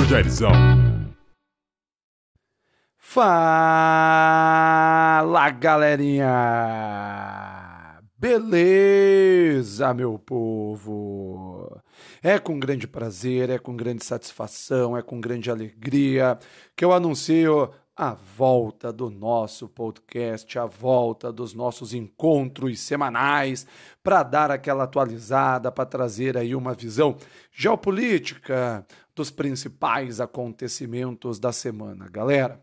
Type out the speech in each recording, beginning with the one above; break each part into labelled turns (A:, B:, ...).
A: Maestro Jairzão.
B: Fala, galerinha! Beleza, meu povo? É com grande prazer, é com grande satisfação, é com grande alegria que eu anuncio a volta do nosso podcast, a volta dos nossos encontros semanais para dar aquela atualizada, para trazer aí uma visão geopolítica dos principais acontecimentos da semana, galera.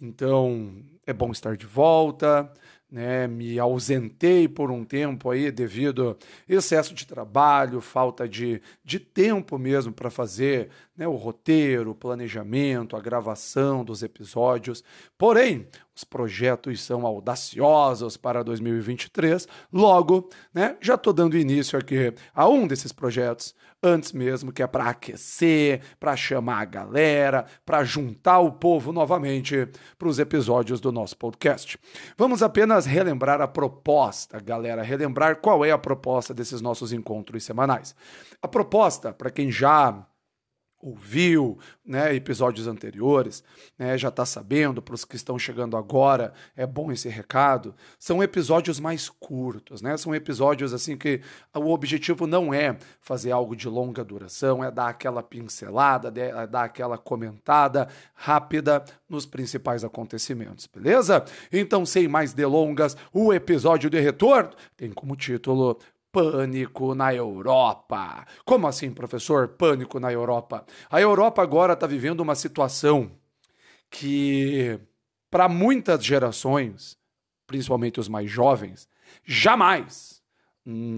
B: Então, é bom estar de volta, né? Me ausentei por um tempo aí devido excesso de trabalho, falta de, de tempo mesmo para fazer né, o roteiro, o planejamento, a gravação dos episódios. Porém, os projetos são audaciosos para 2023. Logo, né, já estou dando início aqui a um desses projetos antes mesmo, que é para aquecer, para chamar a galera, para juntar o povo novamente para os episódios do nosso podcast. Vamos apenas relembrar a proposta, galera, relembrar qual é a proposta desses nossos encontros semanais. A proposta, para quem já ouviu né, episódios anteriores, né, já está sabendo, para os que estão chegando agora, é bom esse recado, são episódios mais curtos, né? São episódios assim que o objetivo não é fazer algo de longa duração, é dar aquela pincelada, é dar aquela comentada rápida nos principais acontecimentos, beleza? Então, sem mais delongas, o episódio de retorno tem como título Pânico na Europa. Como assim, professor? Pânico na Europa. A Europa agora está vivendo uma situação que, para muitas gerações, principalmente os mais jovens, jamais,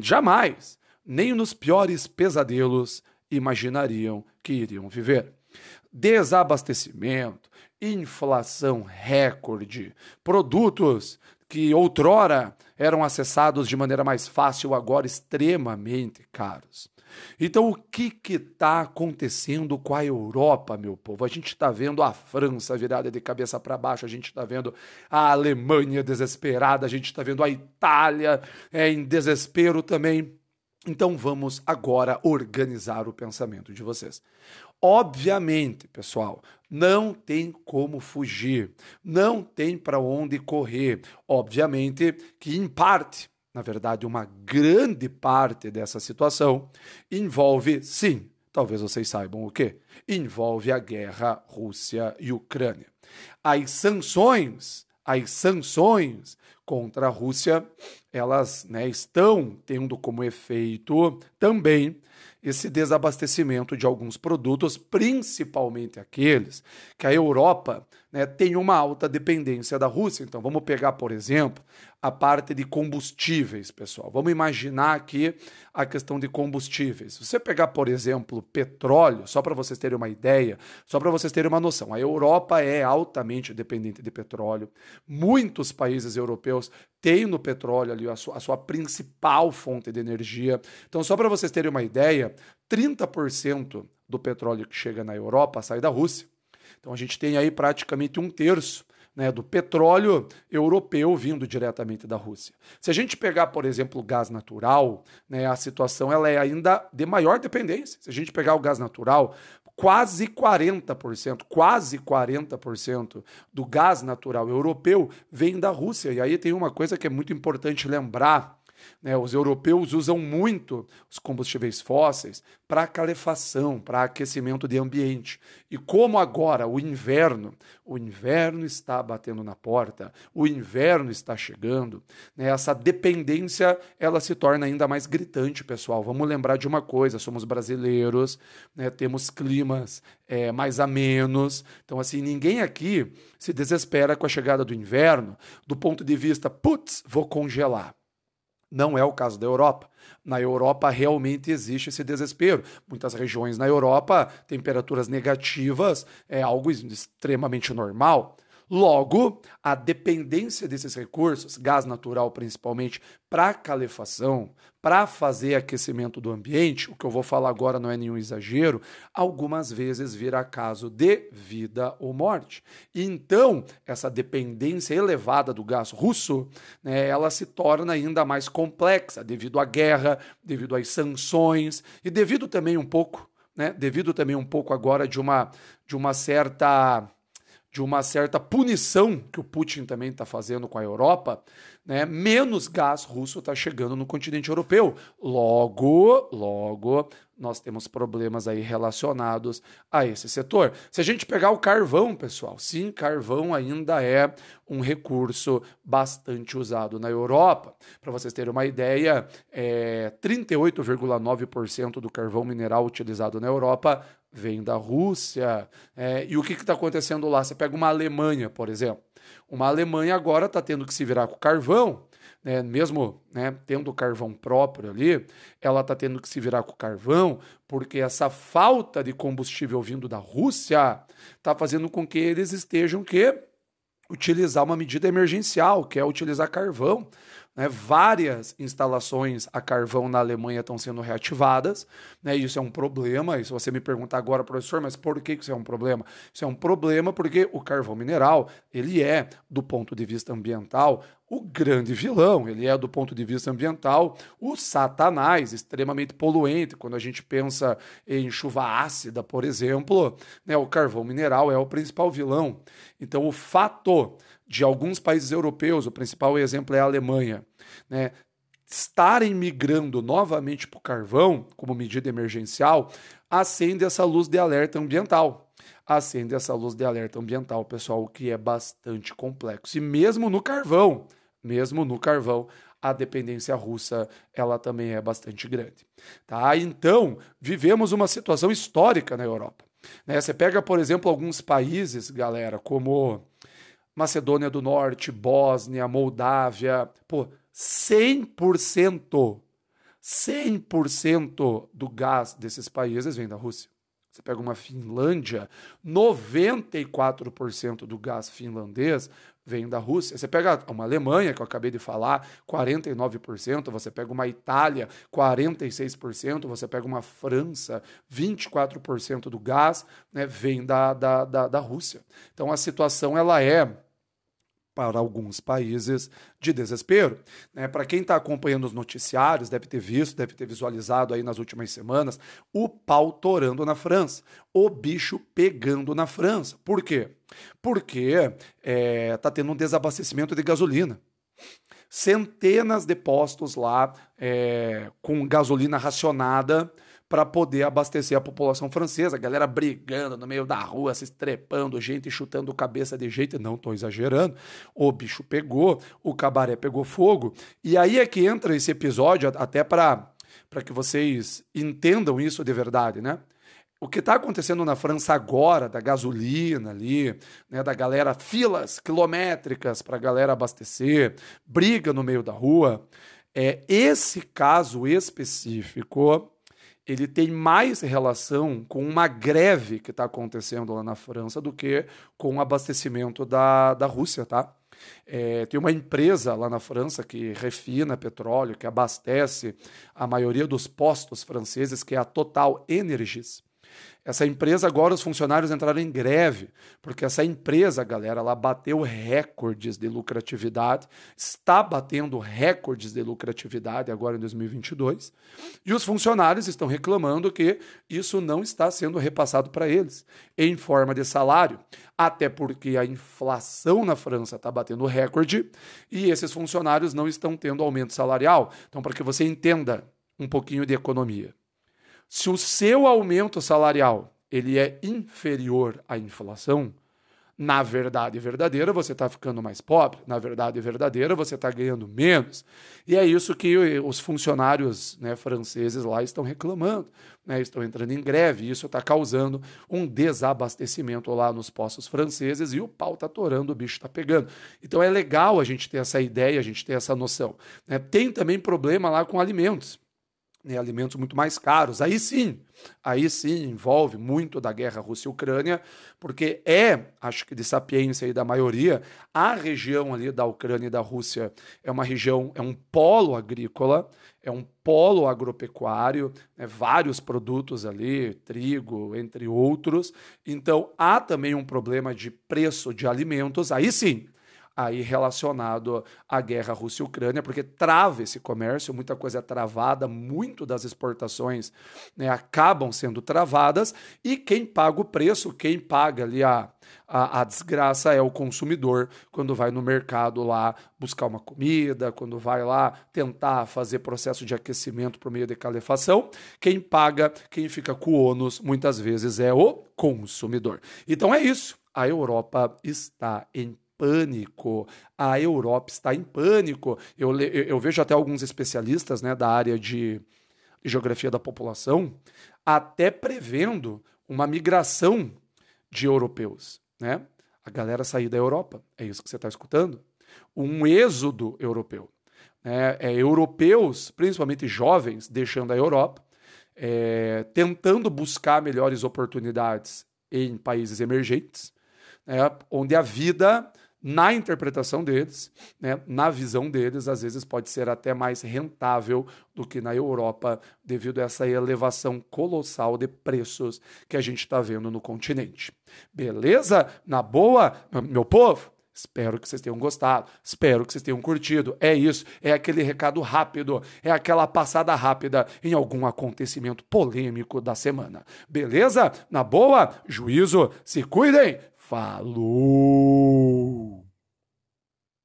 B: jamais, nem nos piores pesadelos imaginariam que iriam viver. Desabastecimento, inflação recorde, produtos que outrora eram acessados de maneira mais fácil, agora extremamente caros. Então, o que está acontecendo com a Europa, meu povo? A gente está vendo a França virada de cabeça para baixo, a gente está vendo a Alemanha desesperada, a gente está vendo a Itália é, em desespero também. Então, vamos agora organizar o pensamento de vocês. Obviamente, pessoal, não tem como fugir, não tem para onde correr. Obviamente que, em parte, na verdade, uma grande parte dessa situação envolve, sim, talvez vocês saibam o que, envolve a guerra Rússia e Ucrânia. As sanções, as sanções contra a Rússia, elas né, estão tendo como efeito também esse desabastecimento de alguns produtos, principalmente aqueles que a Europa né, tem uma alta dependência da Rússia. Então, vamos pegar, por exemplo, a parte de combustíveis, pessoal. Vamos imaginar aqui a questão de combustíveis. Se você pegar, por exemplo, petróleo, só para vocês terem uma ideia, só para vocês terem uma noção, a Europa é altamente dependente de petróleo. Muitos países europeus têm no petróleo ali a sua, a sua principal fonte de energia. Então, só para vocês terem uma ideia, 30% do petróleo que chega na Europa sai da Rússia. Então a gente tem aí praticamente um terço né, do petróleo europeu vindo diretamente da Rússia. Se a gente pegar, por exemplo, o gás natural, né, a situação ela é ainda de maior dependência. Se a gente pegar o gás natural, quase 40%, quase 40% do gás natural europeu vem da Rússia. E aí tem uma coisa que é muito importante lembrar né? Os europeus usam muito os combustíveis fósseis para calefação, para aquecimento de ambiente. E como agora o inverno, o inverno está batendo na porta, o inverno está chegando, né? essa dependência ela se torna ainda mais gritante, pessoal. Vamos lembrar de uma coisa: somos brasileiros, né? temos climas é, mais amenos. Então, assim, ninguém aqui se desespera com a chegada do inverno do ponto de vista, putz, vou congelar. Não é o caso da Europa. Na Europa realmente existe esse desespero. Muitas regiões na Europa, temperaturas negativas é algo extremamente normal. Logo, a dependência desses recursos, gás natural principalmente, para calefação, para fazer aquecimento do ambiente, o que eu vou falar agora não é nenhum exagero, algumas vezes vira caso de vida ou morte. Então, essa dependência elevada do gás russo, né, ela se torna ainda mais complexa devido à guerra, devido às sanções e devido também um pouco né, devido também um pouco agora de uma, de uma certa de uma certa punição que o Putin também está fazendo com a Europa, né, menos gás russo está chegando no continente europeu. Logo, logo, nós temos problemas aí relacionados a esse setor. Se a gente pegar o carvão, pessoal, sim, carvão ainda é um recurso bastante usado na Europa. Para vocês terem uma ideia, é, 38,9% do carvão mineral utilizado na Europa vem da Rússia. É, e o que está acontecendo lá? Você pega uma Alemanha, por exemplo. Uma Alemanha agora está tendo que se virar com carvão, né, mesmo né, tendo carvão próprio ali, ela está tendo que se virar com carvão, porque essa falta de combustível vindo da Rússia está fazendo com que eles estejam que utilizar uma medida emergencial, que é utilizar carvão. Né? Várias instalações a carvão na Alemanha estão sendo reativadas. Né? Isso é um problema. E se você me perguntar agora, professor, mas por que isso é um problema? Isso é um problema porque o carvão mineral ele é, do ponto de vista ambiental, o grande vilão. Ele é, do ponto de vista ambiental, o satanás, extremamente poluente. Quando a gente pensa em chuva ácida, por exemplo, né, o carvão mineral é o principal vilão. Então, o fato de alguns países europeus, o principal exemplo é a Alemanha, né, estarem migrando novamente para o carvão como medida emergencial, acende essa luz de alerta ambiental. Acende essa luz de alerta ambiental, pessoal, o que é bastante complexo. E mesmo no carvão, mesmo no carvão, a dependência russa ela também é bastante grande. Tá? Então, vivemos uma situação histórica na Europa. Né? Você pega, por exemplo, alguns países, galera, como Macedônia do Norte, Bósnia, Moldávia, pô, 100%, 100% do gás desses países vem da Rússia. Você pega uma Finlândia, 94% do gás finlandês vem da Rússia. Você pega uma Alemanha, que eu acabei de falar, 49%. Você pega uma Itália, 46%. Você pega uma França, 24% do gás né, vem da, da, da, da Rússia. Então a situação ela é para alguns países de desespero. Né? Para quem está acompanhando os noticiários, deve ter visto, deve ter visualizado aí nas últimas semanas o pau torando na França, o bicho pegando na França. Por quê? Porque está é, tá tendo um desabastecimento de gasolina centenas de postos lá é, com gasolina racionada para poder abastecer a população francesa. Galera brigando no meio da rua, se estrepando, gente chutando cabeça de jeito. Não estou exagerando. O bicho pegou, o cabaré pegou fogo. E aí é que entra esse episódio, até para que vocês entendam isso de verdade, né? O que está acontecendo na França agora, da gasolina ali, né, da galera, filas quilométricas para a galera abastecer, briga no meio da rua, é esse caso específico ele tem mais relação com uma greve que está acontecendo lá na França do que com o abastecimento da, da Rússia, tá? É, tem uma empresa lá na França que refina petróleo, que abastece a maioria dos postos franceses, que é a Total Energies. Essa empresa, agora os funcionários entraram em greve, porque essa empresa, galera, ela bateu recordes de lucratividade, está batendo recordes de lucratividade agora em 2022, e os funcionários estão reclamando que isso não está sendo repassado para eles em forma de salário, até porque a inflação na França está batendo recorde e esses funcionários não estão tendo aumento salarial. Então, para que você entenda um pouquinho de economia. Se o seu aumento salarial ele é inferior à inflação, na verdade verdadeira você está ficando mais pobre, na verdade verdadeira você está ganhando menos. E é isso que os funcionários né, franceses lá estão reclamando, né, estão entrando em greve, e isso está causando um desabastecimento lá nos postos franceses e o pau está torando, o bicho está pegando. Então é legal a gente ter essa ideia, a gente ter essa noção. Né? Tem também problema lá com alimentos né, alimentos muito mais caros. Aí sim, aí sim envolve muito da guerra Rússia-Ucrânia, porque é, acho que de sapiência da maioria, a região ali da Ucrânia e da Rússia é uma região, é um polo agrícola, é um polo agropecuário, né, vários produtos ali, trigo, entre outros. Então há também um problema de preço de alimentos. Aí sim, aí relacionado à guerra Rússia e Ucrânia, porque trava esse comércio, muita coisa é travada, muito das exportações né, acabam sendo travadas, e quem paga o preço, quem paga ali a, a, a, desgraça é o consumidor quando vai no mercado lá buscar uma comida, quando vai lá tentar fazer processo de aquecimento por meio de calefação. Quem paga, quem fica com o ônus, muitas vezes é o consumidor. Então é isso. A Europa está em pânico. A Europa está em pânico. Eu, eu vejo até alguns especialistas né, da área de geografia da população até prevendo uma migração de europeus. Né? A galera sair da Europa. É isso que você está escutando? Um êxodo europeu. É, é, europeus, principalmente jovens, deixando a Europa, é, tentando buscar melhores oportunidades em países emergentes, né, onde a vida, na interpretação deles, né, na visão deles, às vezes pode ser até mais rentável do que na Europa, devido a essa elevação colossal de preços que a gente está vendo no continente. Beleza? Na boa, meu povo? Espero que vocês tenham gostado, espero que vocês tenham curtido. É isso, é aquele recado rápido, é aquela passada rápida em algum acontecimento polêmico da semana. Beleza? Na boa, juízo, se cuidem. Falou!